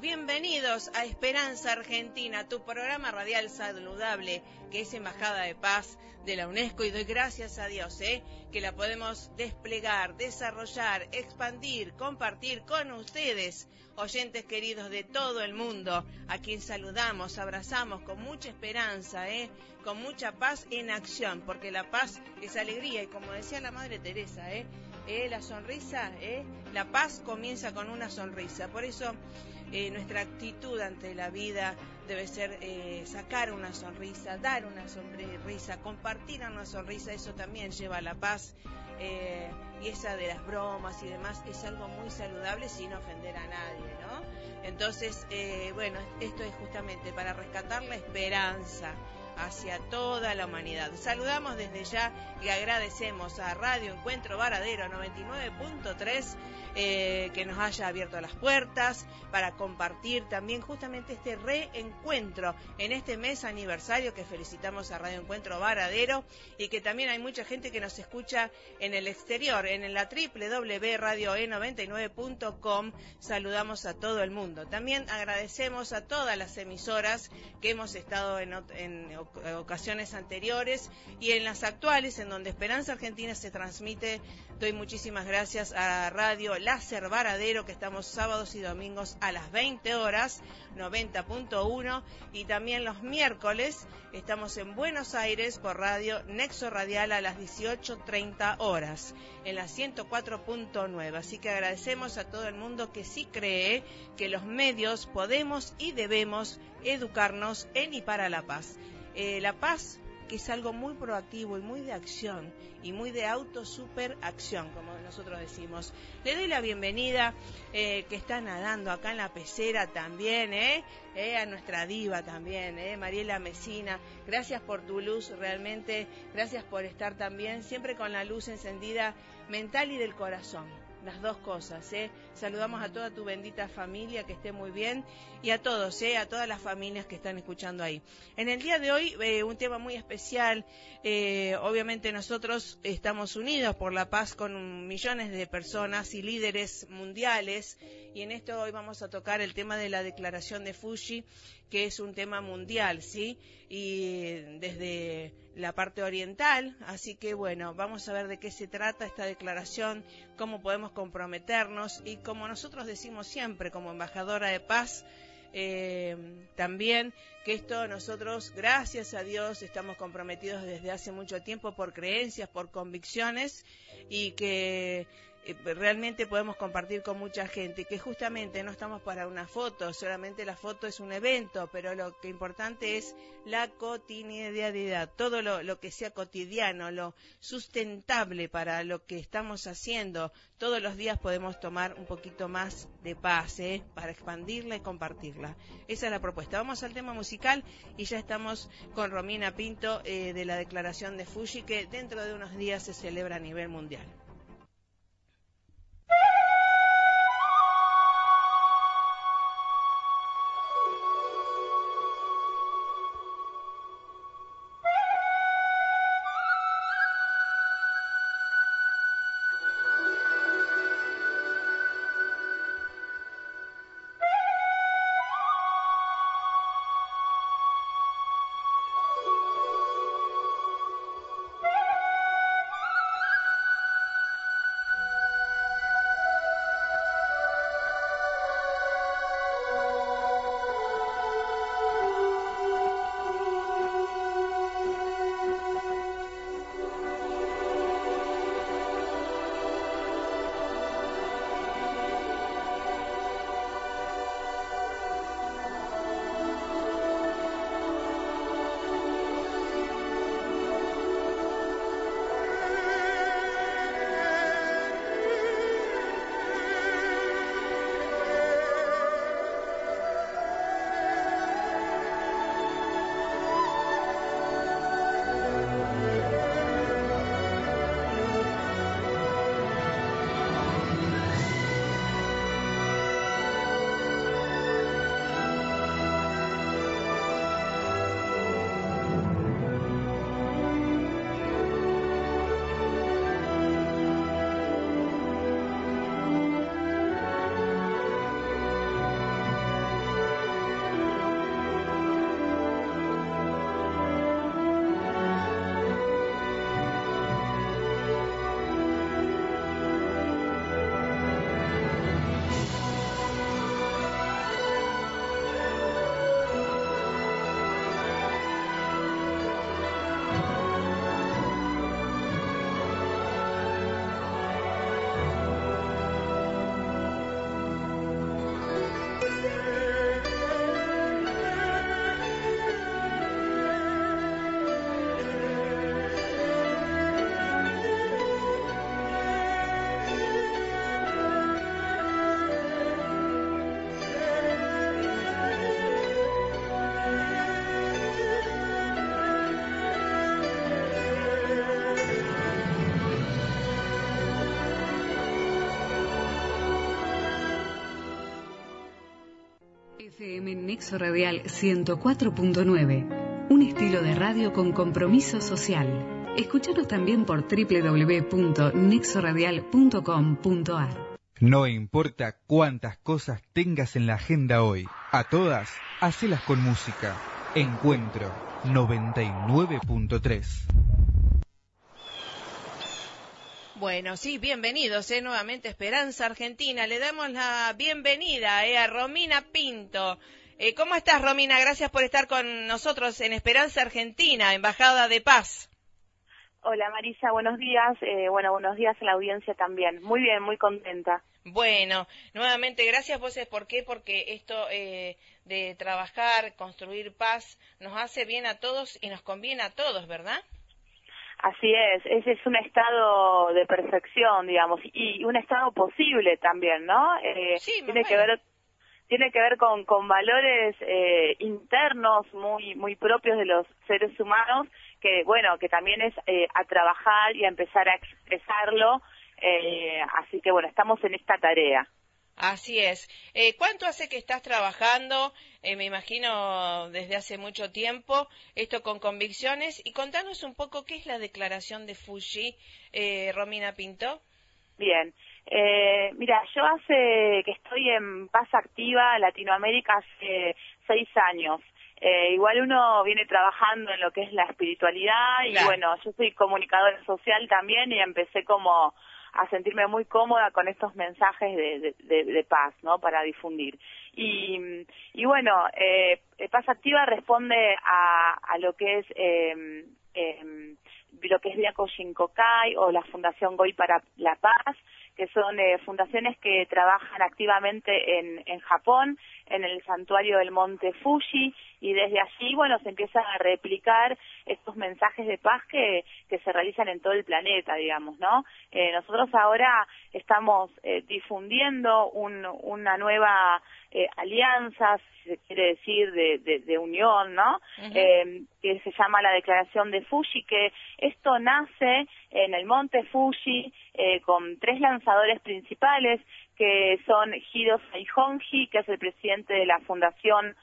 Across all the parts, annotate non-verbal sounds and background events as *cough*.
Bienvenidos a Esperanza Argentina, tu programa radial saludable, que es Embajada de Paz de la UNESCO. Y doy gracias a Dios, ¿eh? que la podemos desplegar, desarrollar, expandir, compartir con ustedes, oyentes queridos de todo el mundo, a quien saludamos, abrazamos con mucha esperanza, ¿eh? con mucha paz en acción, porque la paz es alegría. Y como decía la Madre Teresa, ¿eh? ¿Eh? la sonrisa, ¿eh? la paz comienza con una sonrisa. Por eso eh, nuestra actitud ante la vida debe ser sacar una sonrisa, dar una sonrisa, compartir una sonrisa, eso también lleva a la paz. Y esa de las bromas y demás es algo muy saludable sin ofender a nadie, ¿no? Entonces, bueno, esto es justamente para rescatar la esperanza hacia toda la humanidad. Saludamos desde ya y agradecemos a Radio Encuentro Varadero 99.3 eh, que nos haya abierto las puertas para compartir también justamente este reencuentro en este mes aniversario que felicitamos a Radio Encuentro Varadero y que también hay mucha gente que nos escucha en el exterior, en la www.radioe99.com. Saludamos a todo el mundo. También agradecemos a todas las emisoras que hemos estado en, en ocasiones anteriores y en las actuales, en donde Esperanza Argentina se transmite. Doy muchísimas gracias a Radio Láser Varadero, que estamos sábados y domingos a las 20 horas, 90.1, y también los miércoles estamos en Buenos Aires por Radio Nexo Radial a las 18.30 horas, en la 104.9. Así que agradecemos a todo el mundo que sí cree que los medios podemos y debemos educarnos en y para la paz. Eh, la paz, que es algo muy proactivo y muy de acción y muy de auto super acción, como nosotros decimos. Le doy la bienvenida eh, que está nadando acá en la pecera también, ¿eh? ¿eh? a nuestra diva también, ¿eh? Mariela Mesina. Gracias por tu luz, realmente. Gracias por estar también siempre con la luz encendida mental y del corazón las dos cosas. ¿eh? Saludamos a toda tu bendita familia, que esté muy bien, y a todos, ¿eh? a todas las familias que están escuchando ahí. En el día de hoy, eh, un tema muy especial. Eh, obviamente nosotros estamos unidos por la paz con millones de personas y líderes mundiales, y en esto hoy vamos a tocar el tema de la declaración de Fuji, que es un tema mundial, ¿sí? Y desde la parte oriental, así que bueno, vamos a ver de qué se trata esta declaración, cómo podemos comprometernos y como nosotros decimos siempre como embajadora de paz, eh, también que esto nosotros, gracias a Dios, estamos comprometidos desde hace mucho tiempo por creencias, por convicciones y que realmente podemos compartir con mucha gente, que justamente no estamos para una foto, solamente la foto es un evento, pero lo que importante es la cotidianidad, todo lo, que sea cotidiano, lo sustentable para lo que estamos haciendo. Todos los días podemos tomar un poquito más de paz, ¿eh? para expandirla y compartirla. Esa es la propuesta. Vamos al tema musical y ya estamos con Romina Pinto eh, de la declaración de Fuji, que dentro de unos días se celebra a nivel mundial. Nexo Radial 104.9. Un estilo de radio con compromiso social. Escúchanos también por www.nexoradial.com.ar. No importa cuántas cosas tengas en la agenda hoy, a todas, hacelas con música. Encuentro 99.3. Bueno, sí, bienvenidos eh, nuevamente a Esperanza Argentina. Le damos la bienvenida eh, a Romina Pinto. Eh, ¿Cómo estás, Romina? Gracias por estar con nosotros en Esperanza Argentina, Embajada de Paz. Hola Marisa, buenos días. Eh, bueno, buenos días a la audiencia también. Muy bien, muy contenta. Bueno, nuevamente gracias. ¿Vos es por qué? Porque esto eh, de trabajar, construir paz, nos hace bien a todos y nos conviene a todos, ¿verdad? Así es, ese es un estado de perfección, digamos, y un estado posible también, ¿no? Eh, sí, tiene que ver tiene que ver con, con valores eh, internos muy muy propios de los seres humanos que bueno que también es eh, a trabajar y a empezar a expresarlo eh, así que bueno estamos en esta tarea Así es. Eh, ¿Cuánto hace que estás trabajando? Eh, me imagino desde hace mucho tiempo, esto con convicciones. Y contanos un poco qué es la declaración de Fuji, eh, Romina Pinto. Bien. Eh, mira, yo hace que estoy en Paz Activa Latinoamérica hace seis años. Eh, igual uno viene trabajando en lo que es la espiritualidad y bueno, yo soy comunicadora social también y empecé como a sentirme muy cómoda con estos mensajes de, de, paz, ¿no? Para difundir. Y, y bueno, eh, Paz Activa responde a, a lo que es eh, eh, lo que es Viaco Shinkokai o la Fundación Goy para la Paz, que son eh, fundaciones que trabajan activamente en, en Japón, en el santuario del monte Fuji, y desde allí, bueno, se empiezan a replicar estos mensajes de paz que, que se realizan en todo el planeta, digamos, ¿no? Eh, nosotros ahora estamos eh, difundiendo un, una nueva eh, alianza, si se quiere decir, de, de, de unión, ¿no? eh, que se llama la Declaración de Fuji, que esto nace en el monte Fuji eh, con tres lanzadores principales, que son Hiro Saihonji, que es el presidente de la Fundación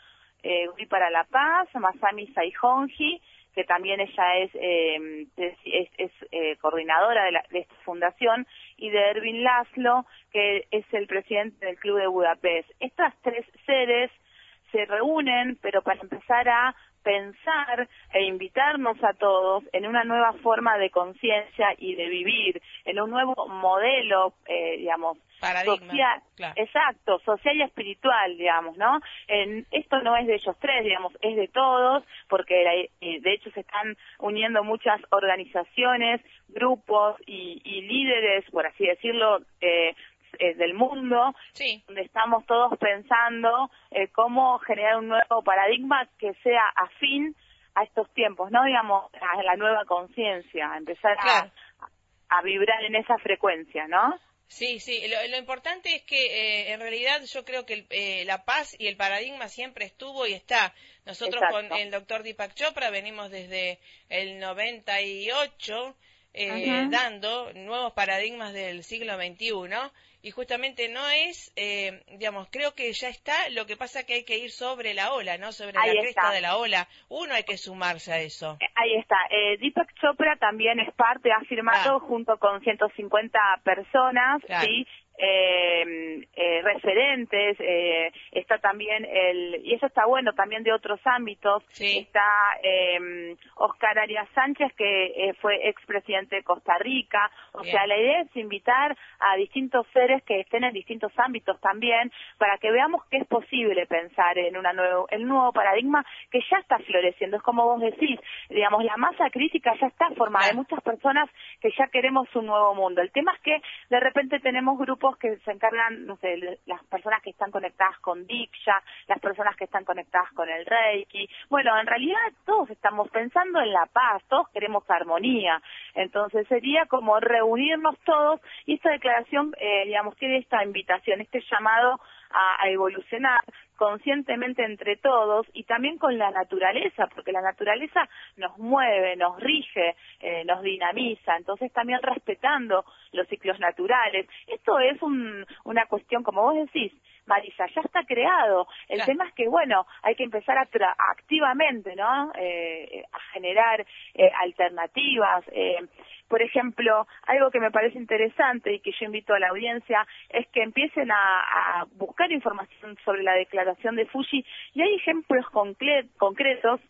eh, para la Paz, Masami Saihonji, que también ella es, eh, es, eh, coordinadora de, la, de, esta fundación, y de Erwin Laszlo, que es el presidente del Club de Budapest. Estas tres sedes se reúnen, pero para empezar a pensar e invitarnos a todos en una nueva forma de conciencia y de vivir, en un nuevo modelo, eh, digamos, social, exacto, social y espiritual, digamos, ¿no? En, esto no es de ellos tres, digamos, es de todos, porque eh, de hecho se están uniendo muchas organizaciones, grupos y, y líderes, por así decirlo, eh, eh, del mundo, donde estamos todos pensando eh, cómo generar un nuevo paradigma que sea afín a estos tiempos, ¿no? Digamos, a la nueva conciencia, empezar a, a, vibrar en esa frecuencia, ¿no? Sí, sí, lo, importante es que eh, en realidad yo creo que eh, la paz y el paradigma siempre estuvo y está. Nosotros con el doctor Deepak Chopra venimos desde el 98 eh, dando nuevos paradigmas del siglo XXI y justamente no es, eh, digamos, creo que ya está, lo que pasa que hay que ir sobre la ola, ¿no? Sobre la cresta de la ola. Uno hay que sumarse a eso. Eh, ahí está. Eh, Deepak Chopra también es parte, ha firmado junto con 150 personas, ¿sí? Eh, eh, referentes, eh, está también el, y eso está bueno también de otros ámbitos, está eh, Oscar Arias Sánchez, que eh, fue expresidente de Costa Rica, o sea, la idea es invitar a distintos seres que estén en distintos ámbitos también, para que veamos que es posible pensar en una nuevo, el nuevo paradigma que ya está floreciendo, es como vos decís, digamos, la masa crítica ya está formada, hay muchas personas que ya queremos un nuevo mundo, el tema es que de repente tenemos grupos que se encargan, no sé, las personas que están conectadas con Diksha, las personas que están conectadas con el Reiki. Bueno, en realidad todos estamos pensando en la paz, todos queremos armonía. Entonces sería como reunirnos todos y esta declaración, eh, digamos, tiene esta invitación, este llamado a, evolucionar conscientemente entre todos y también con la naturaleza, porque la naturaleza nos mueve, nos rige, eh, nos dinamiza, entonces también respetando los ciclos naturales. Esto es un, una cuestión, como vos decís, Marisa, ya está creado. El tema es que, bueno, hay que empezar a activamente, ¿no? Eh, a generar eh, alternativas. Por ejemplo, algo que me parece interesante y que yo invito a la audiencia es que empiecen a, buscar información sobre la declaración de Fuji y hay ejemplos concretos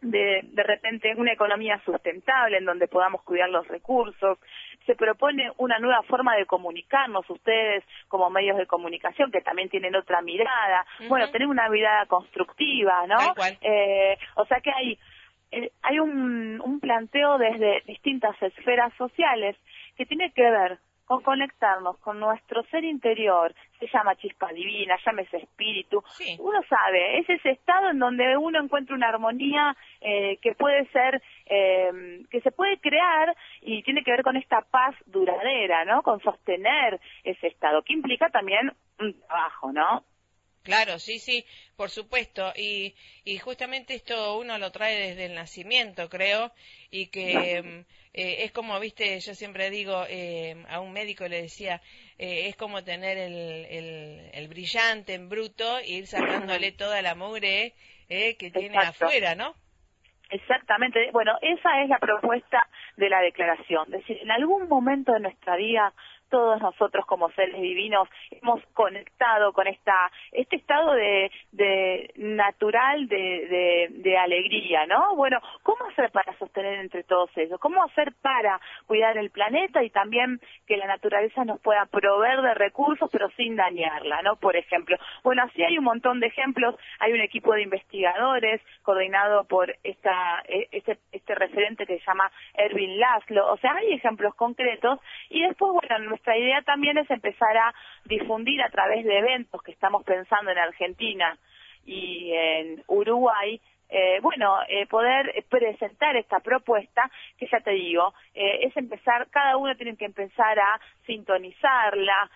de, de repente una economía sustentable en donde podamos cuidar los recursos. Se propone una nueva forma de comunicarnos ustedes como medios de comunicación que también tienen otra mirada. Bueno, tener una mirada constructiva, ¿no? Eh, o sea que hay eh, hay un, un planteo desde distintas esferas sociales que tiene que ver con conectarnos con nuestro ser interior, se llama chispa divina, llámese espíritu, uno sabe, es ese estado en donde uno encuentra una armonía eh, que puede ser, eh, que se puede crear y tiene que ver con esta paz duradera, ¿no? Con sostener ese estado, que implica también un trabajo, ¿no? Claro, sí, sí, por supuesto. Y, y justamente esto uno lo trae desde el nacimiento, creo, y que mm, eh, es como, viste, yo siempre digo, eh, a un médico le decía, eh, es como tener el, el, brillante en bruto e ir sacándole toda la mugre que tiene afuera, ¿no? Exactamente. Bueno, esa es la propuesta de la declaración. Es decir, en algún momento de nuestra vida todos nosotros como seres divinos hemos conectado con esta este estado de, natural de, de, alegría, ¿no? Bueno, ¿cómo hacer para sostener entre todos ellos? ¿Cómo hacer para cuidar el planeta y también que la naturaleza nos pueda proveer de recursos pero sin dañarla, ¿no? Por ejemplo, bueno, así hay un montón de ejemplos. Hay un equipo de investigadores coordinado por esta e, este, este referente que se llama Erwin Laszlo. O sea, hay ejemplos concretos y después, bueno, nuestra idea también es empezar a difundir a través de eventos que estamos pensando en Argentina y en Uruguay eh, bueno, eh, poder presentar esta propuesta, que ya te digo, eh, es empezar, cada uno tiene que empezar a sintonizarla,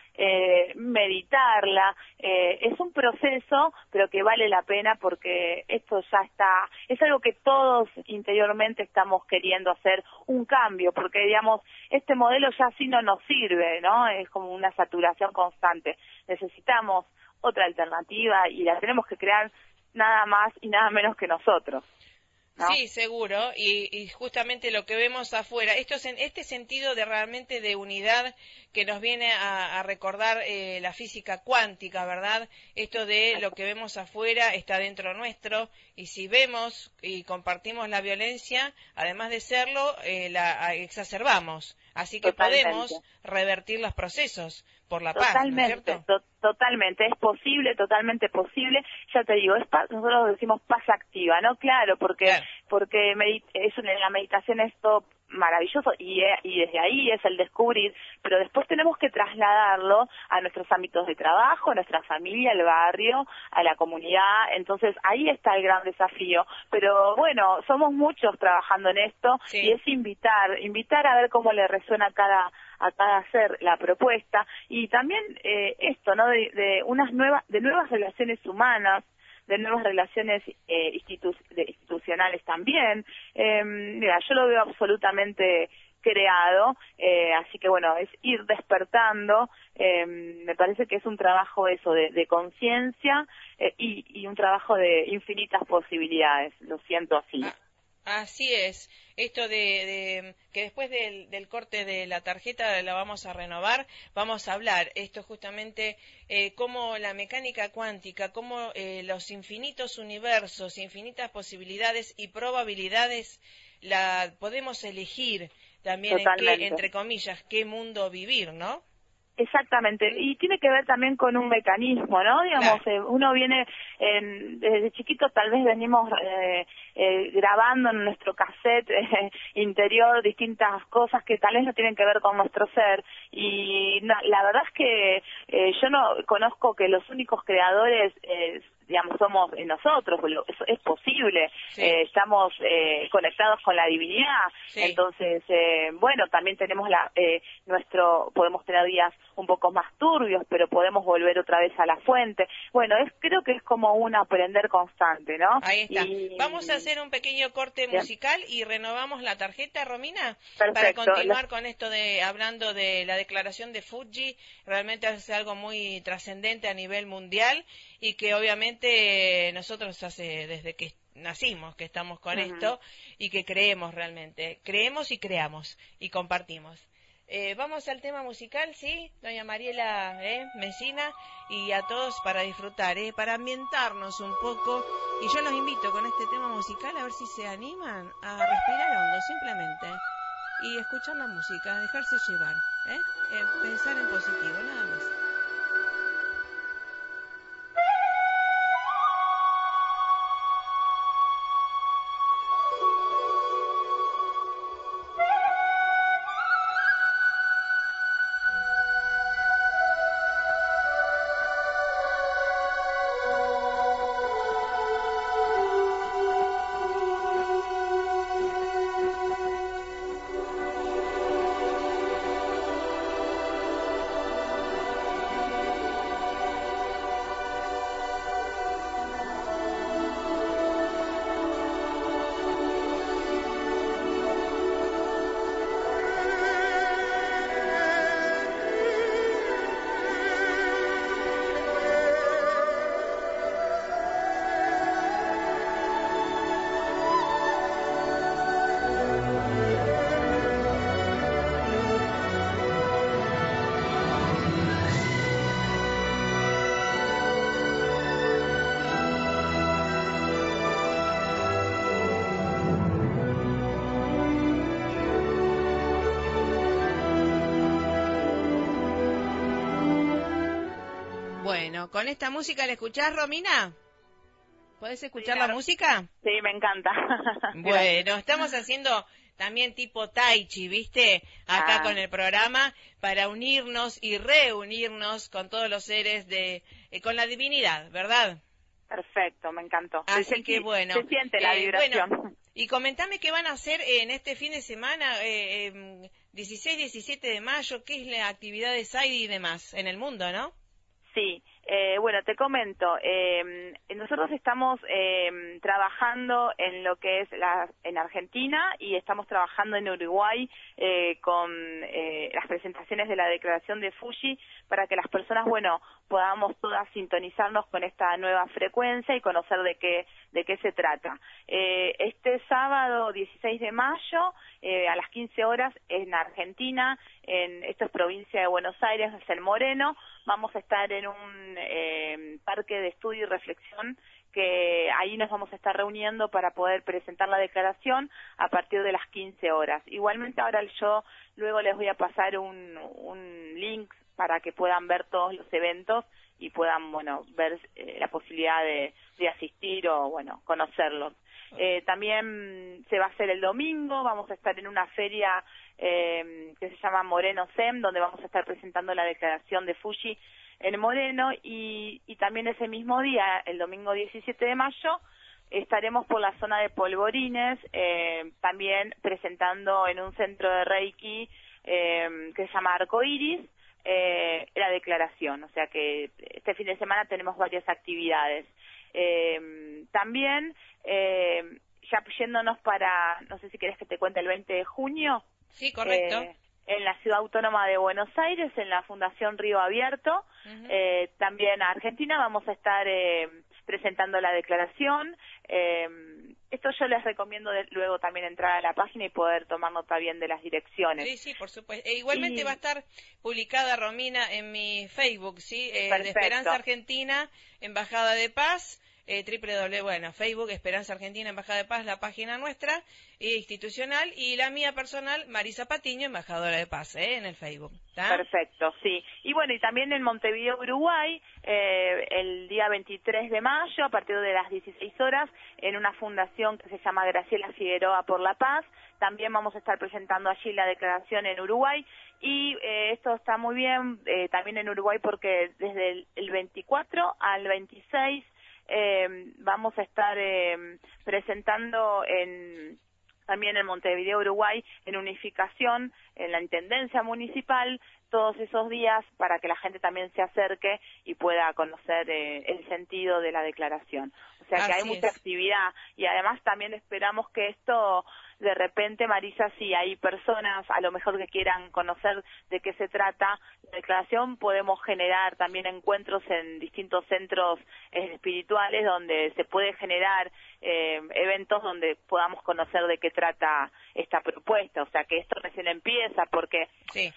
meditarla, es un proceso, pero que vale la pena porque esto ya está, es algo que todos interiormente estamos queriendo hacer un cambio, porque digamos, este modelo ya así no nos sirve, ¿no? Es como una saturación constante. Necesitamos otra alternativa y la tenemos que crear nada más y nada menos que nosotros. Sí, seguro, y, justamente lo que vemos afuera, esto en este sentido de realmente de unidad que nos viene a, recordar eh, la física cuántica, ¿verdad? Esto de lo que vemos afuera está dentro nuestro, y si vemos y compartimos la violencia, además de serlo, eh, la exacerbamos. Así que podemos revertir los procesos por la paz, totalmente, es posible, totalmente posible. Ya te digo, es nosotros decimos paz activa, ¿no? Claro, porque porque es la meditación es todo maravilloso y, y desde ahí es el descubrir, pero después tenemos que trasladarlo a nuestros ámbitos de trabajo, a nuestra familia, al barrio, a la comunidad, entonces ahí está el gran desafío, pero bueno, somos muchos trabajando en esto y es invitar, invitar a ver cómo le resuena a cada a cada ser la propuesta. Y también eh, esto, ¿no? De, de unas nuevas, de nuevas relaciones humanas, de nuevas relaciones eh, institucionales también. Eh, mira, yo lo veo absolutamente creado, eh, así que bueno, es ir despertando, eh, me parece que es un trabajo eso de, de conciencia eh, y, y, un trabajo de infinitas posibilidades, lo siento así. Así es. Esto de, que después del, corte de la tarjeta la vamos a renovar, vamos a hablar esto justamente eh, cómo la mecánica cuántica, cómo eh, los infinitos universos, infinitas posibilidades y probabilidades la podemos elegir también en qué, entre comillas, qué mundo vivir, ¿no? Exactamente, y tiene que ver también con un mecanismo, ¿no? Digamos, eh, uno viene, desde chiquito tal vez venimos eh, eh, grabando en nuestro cassette *laughs* interior distintas cosas que tal vez no tienen que ver con nuestro ser, y la verdad es que yo no conozco que los únicos creadores digamos, somos nosotros, es, posible, eh, estamos eh, conectados con la divinidad, entonces, eh, bueno, también tenemos la, nuestro, podemos tener días un poco más turbios, pero podemos volver otra vez a la fuente. Bueno, es creo que es como un aprender constante, ¿no? Ahí está. Vamos a hacer un pequeño corte musical y renovamos la tarjeta, Romina, para continuar con esto de hablando de la declaración de Fuji. Realmente es algo muy trascendente a nivel mundial y que obviamente nosotros hace desde que nacimos que estamos con esto y que creemos realmente. Creemos y creamos y compartimos. Eh, vamos al tema musical, ¿sí? Doña Mariela ¿eh? Mesina y a todos para disfrutar, ¿eh? para ambientarnos un poco. Y yo los invito con este tema musical a ver si se animan a respirar hondo, simplemente. Y escuchar la música, dejarse llevar, ¿eh? eh pensar en positivo, nada más. Con esta música, ¿la escuchás, Romina? ¿Puedes escuchar la música? Sí, me encanta. *laughs* bueno, estamos haciendo también tipo tai chi, ¿viste? Acá ah. con el programa para unirnos y reunirnos con todos los seres de eh, con la divinidad, ¿verdad? Perfecto, me encantó. Así que bueno. Se siente la eh, vibración. y comentame qué van a hacer en este fin de semana, eh, 16, 17 de mayo, qué es la actividad de SAIDI y demás en el mundo, ¿no? Sí, eh, bueno, te comento, eh, nosotros estamos eh, trabajando en lo que es la, en Argentina y estamos trabajando en Uruguay eh, con eh, las presentaciones de la declaración de Fuji para que las personas, bueno, podamos todas sintonizarnos con esta nueva frecuencia y conocer de qué, de qué se trata. Eh, este sábado 16 de mayo a las 15 horas en Argentina, en esto es provincia de Buenos Aires, es el Moreno, vamos a estar en un eh, parque de estudio y reflexión que ahí nos vamos a estar reuniendo para poder presentar la declaración a partir de las 15 horas. Igualmente ahora yo luego les voy a pasar un, un link para que puedan ver todos los eventos y puedan, bueno, ver eh, la posibilidad de, de, asistir o, bueno, conocerlos. Eh, también se va a hacer el domingo, vamos a estar en una feria eh, que se llama Moreno SEM, donde vamos a estar presentando la declaración de Fuji en Moreno y, y también ese mismo día, el domingo 17 de mayo, estaremos por la zona de Polvorines, eh, también presentando en un centro de Reiki eh, que se llama Arcoiris, eh, la declaración. O sea que este fin de semana tenemos varias actividades. Eh, también, eh, ya yéndonos para, no sé si querés que te cuente el 20 de junio. Sí, correcto. Eh, en la Ciudad Autónoma de Buenos Aires, en la Fundación Río Abierto. eh, también a Argentina vamos a estar eh, presentando la declaración. Eh, esto yo les recomiendo luego también entrar a la página y poder tomar nota bien de las direcciones. Sí, sí, por supuesto. E igualmente va a estar publicada, Romina, en mi Facebook, ¿sí? Eh, de Esperanza Argentina, Embajada de Paz eh, www, bueno, Facebook, Esperanza Argentina, Embajada de Paz, la página nuestra, eh, institucional, y la mía personal, Marisa Patiño, Embajadora de Paz, eh, en el Facebook. Perfecto, sí. Y bueno, y también en Montevideo, Uruguay, eh, el día 23 de mayo, a partir de las 16 horas, en una fundación que se llama Graciela Figueroa por la Paz, también vamos a estar presentando allí la declaración en Uruguay y eh, esto está muy bien eh, también en Uruguay porque desde el, el 24 al 26 eh, vamos a estar eh, presentando en también en Montevideo, Uruguay, en unificación en la Intendencia Municipal todos esos días para que la gente también se acerque y pueda conocer eh, el sentido de la declaración. O sea que hay mucha actividad. Y además también esperamos que esto de repente, Marisa, si hay personas a lo mejor que quieran conocer de qué se trata la declaración, podemos generar también encuentros en distintos centros eh, espirituales donde se puede generar eh, eventos donde podamos conocer de qué trata esta propuesta. O sea que esto recién empieza porque sí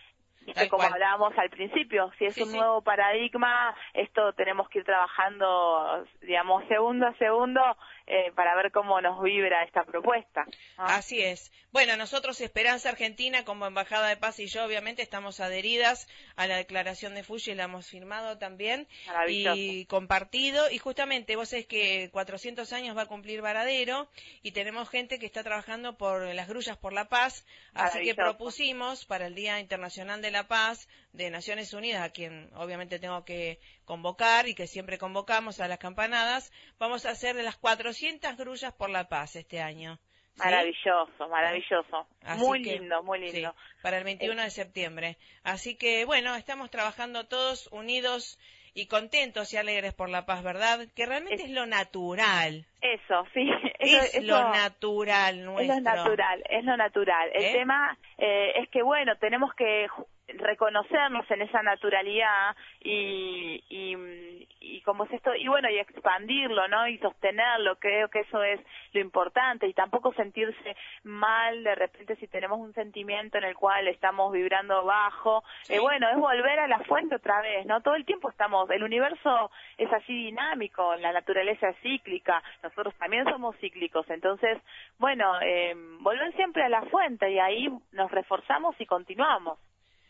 como hablábamos al principio, si es un nuevo paradigma, esto tenemos que ir trabajando, digamos, segundo a segundo eh, para ver cómo nos vibra esta propuesta. Así es. Bueno, nosotros Esperanza Argentina como Embajada de Paz y yo obviamente estamos adheridas a la declaración de Fuji, la hemos firmado también y compartido. Y justamente vos es que 400 años va a cumplir Varadero y tenemos gente que está trabajando por las grullas por la paz, así que propusimos para el Día Internacional de la Paz de Naciones Unidas, a quien obviamente tengo que convocar y que siempre convocamos a las campanadas, vamos a hacer de las 400 grullas por la paz este año. Maravilloso, maravilloso. muy lindo, muy lindo. para el 21 de septiembre. Así que, bueno, estamos trabajando todos unidos y contentos y alegres por la paz, ¿verdad? Que realmente es, lo natural. Eso, sí. es lo natural nuestro. Es lo natural, es lo natural. El ¿Eh? tema eh, es que, bueno, tenemos que reconocernos en esa naturalidad y, y, y como es esto y bueno y expandirlo no y sostenerlo creo que eso es lo importante y tampoco sentirse mal de repente si tenemos un sentimiento en el cual estamos vibrando bajo. Eh, bueno es volver a la fuente otra vez no todo el tiempo estamos el universo es así dinámico la naturaleza es cíclica nosotros también somos cíclicos entonces bueno eh, volver siempre a la fuente y ahí nos reforzamos y continuamos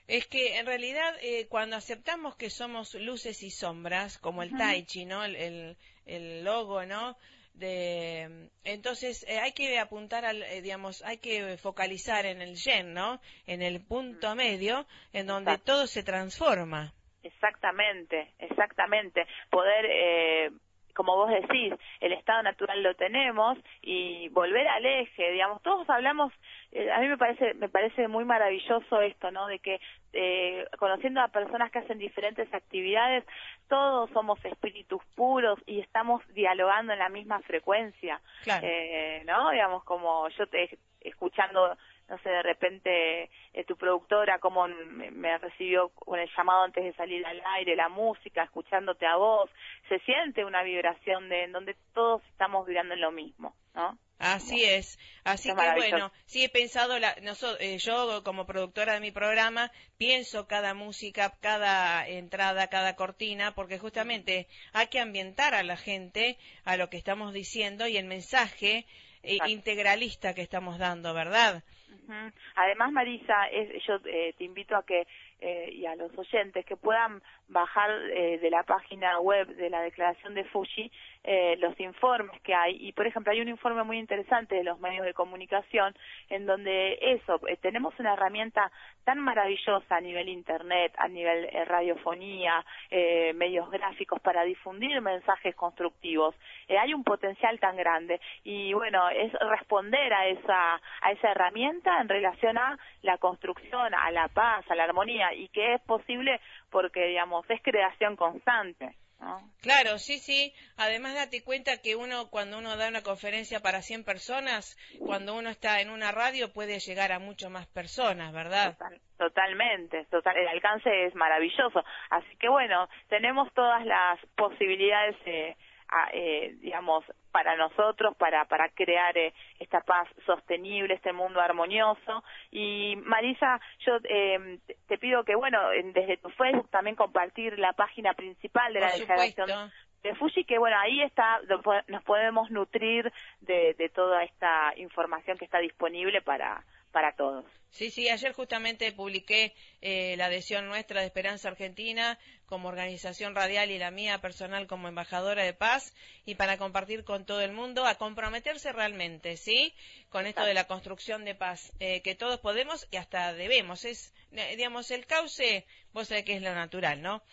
es que en realidad eh, cuando aceptamos que somos luces y sombras, como el Tai Chi, ¿no? El, el, logo, ¿no? De, entonces eh, hay que apuntar al, eh, digamos, hay que focalizar en el yen, ¿no? En el punto medio, en donde todo se transforma. Exactamente, exactamente. Poder como vos decís, el estado natural lo tenemos y volver al eje, digamos, todos hablamos, eh, a mí me parece, me parece muy maravilloso esto, ¿no? De que eh, conociendo a personas que hacen diferentes actividades, todos somos espíritus puros y estamos dialogando en la misma frecuencia, eh, ¿no? Digamos, como yo te escuchando no sé, de repente eh, tu productora cómo me, recibió con el llamado antes de salir al aire, la música, escuchándote a vos, se siente una vibración de en donde todos estamos vibrando en lo mismo, ¿no? Así es, así que bueno, sí he pensado, la, eh, yo como productora de mi programa pienso cada música, cada entrada, cada cortina, porque justamente hay que ambientar a la gente a lo que estamos diciendo y el mensaje eh, integralista que estamos dando, ¿verdad? Además, Marisa, yo eh, te invito a que eh, y a los oyentes que puedan bajar eh, de la página web de la declaración de Fuji eh, los informes que hay. Y, por ejemplo, hay un informe muy interesante de los medios de comunicación en donde eso, tenemos una herramienta tan maravillosa a nivel Internet, a nivel radiofonía, medios gráficos para difundir mensajes constructivos. hay un potencial tan grande. Y, bueno, es responder a esa, a esa herramienta en relación a la construcción, a la paz, a la armonía y que es posible porque, digamos, es creación constante. Claro, sí, sí. Además, date cuenta que uno, cuando uno da una conferencia para 100 personas, cuando uno está en una radio, puede llegar a mucho más personas, ¿verdad? totalmente, total, el alcance es maravilloso. Así que bueno, tenemos todas las posibilidades eh, eh, digamos, para nosotros, para, para crear eh, esta paz sostenible, este mundo armonioso. Y Marisa, yo eh, te pido que, bueno, desde tu Facebook también compartir la página principal de la declaración de Fuji, que bueno, ahí está, nos podemos nutrir de, de toda esta información que está disponible para, para todos. Sí, sí, ayer justamente publiqué eh, la adhesión nuestra de Esperanza Argentina como organización radial y la mía personal como embajadora de paz y para compartir con todo el mundo a comprometerse realmente, ¿sí? Con esto de la construcción de paz, eh, que todos podemos y hasta debemos. Es, digamos, el cauce, vos sabés que es lo natural, ¿no?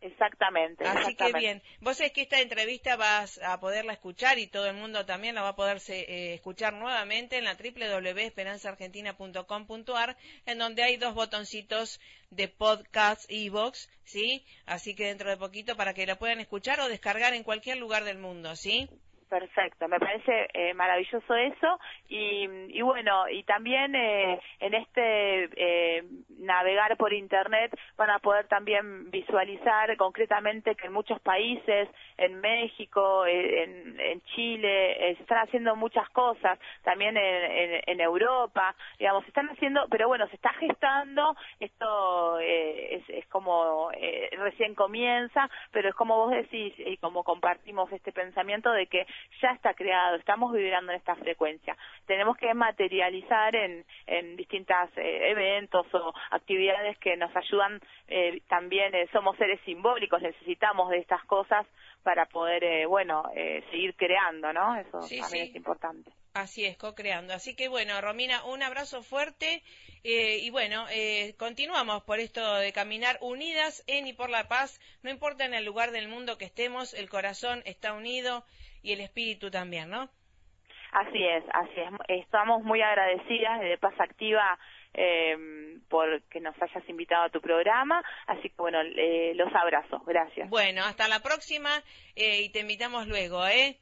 Exactamente. Así que bien, vos es que esta entrevista vas a poderla escuchar y todo el mundo también la va a poder eh, escuchar nuevamente en la www.esperanzaargentina.com.ar en donde hay dos botoncitos de podcast y box, ¿sí? Así que dentro de poquito para que la puedan escuchar o descargar en cualquier lugar del mundo, ¿sí? Perfecto, me parece eh, maravilloso eso. Y, bueno, y también eh, en este eh, navegar por Internet van a poder también visualizar concretamente que en muchos países, en México, en, Chile, se están haciendo muchas cosas, también en, Europa, digamos, se están haciendo, pero bueno, se está gestando, esto es, es, como recién comienza, pero es como vos decís y como compartimos este pensamiento de que ya está creado, estamos vibrando en esta frecuencia. Tenemos que materializar en, en distintos eh, eventos o actividades que nos ayudan, eh, también eh, somos seres simbólicos, necesitamos de estas cosas para poder, bueno, seguir creando, ¿no? Eso también es importante. Así es, co-creando. Así que bueno, Romina, un abrazo fuerte y bueno, continuamos por esto de caminar unidas en y por la paz. No importa en el lugar del mundo que estemos, el corazón está unido y el espíritu también, ¿no? Así es, así es. Estamos muy agradecidas de Paz Activa eh, por que nos hayas invitado a tu programa. Así que bueno, eh, los abrazos. Gracias. Bueno, hasta la próxima eh, y te invitamos luego, ¿eh?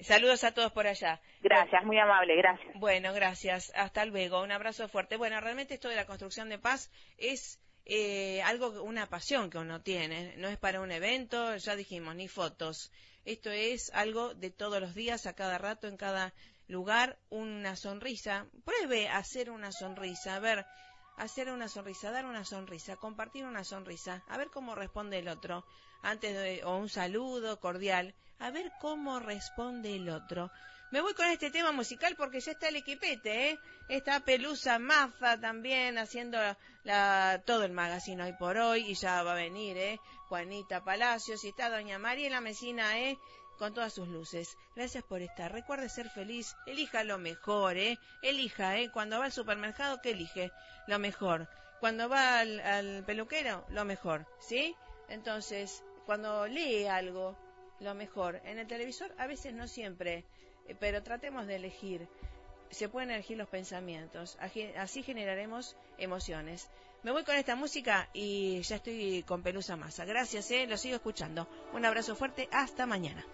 Saludos a todos por allá. Gracias, muy amable, gracias. Bueno, gracias. Hasta luego. Un abrazo fuerte. Bueno, realmente esto de la construcción de paz es eh, algo, una pasión que uno tiene. No es para un evento, ya dijimos, ni fotos. Esto es algo de todos los días, a cada rato, en cada lugar, una sonrisa. Pruebe hacer una sonrisa, a ver, hacer una sonrisa, dar una sonrisa, compartir una sonrisa, a ver cómo responde el otro, antes de, o un saludo cordial, a ver cómo responde el otro. Me voy con este tema musical porque ya está el equipete, ¿eh? Está Pelusa Maza también haciendo la, todo el magazine hoy por hoy y ya va a venir, ¿eh? Juanita Palacios y está Doña Mariela Mesina, ¿eh? Con todas sus luces. Gracias por estar. Recuerde ser feliz. Elija lo mejor, ¿eh? Elija, ¿eh? Cuando va al supermercado, ¿qué elige? Lo mejor. Cuando va al, al peluquero, lo mejor, ¿sí? Entonces, cuando lee algo, lo mejor. En el televisor, a veces no siempre eh, pero tratemos de elegir. Se pueden elegir los pensamientos, así generaremos emociones. Me voy con esta música y ya estoy con Pelusa Masa. Gracias, eh, lo sigo escuchando. Un abrazo fuerte, hasta mañana.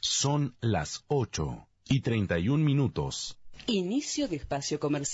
Son las 8 y 31 minutos. Inicio de espacio comercial.